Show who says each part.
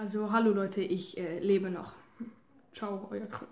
Speaker 1: Also, hallo Leute, ich äh, lebe noch. Ciao, euer Chris.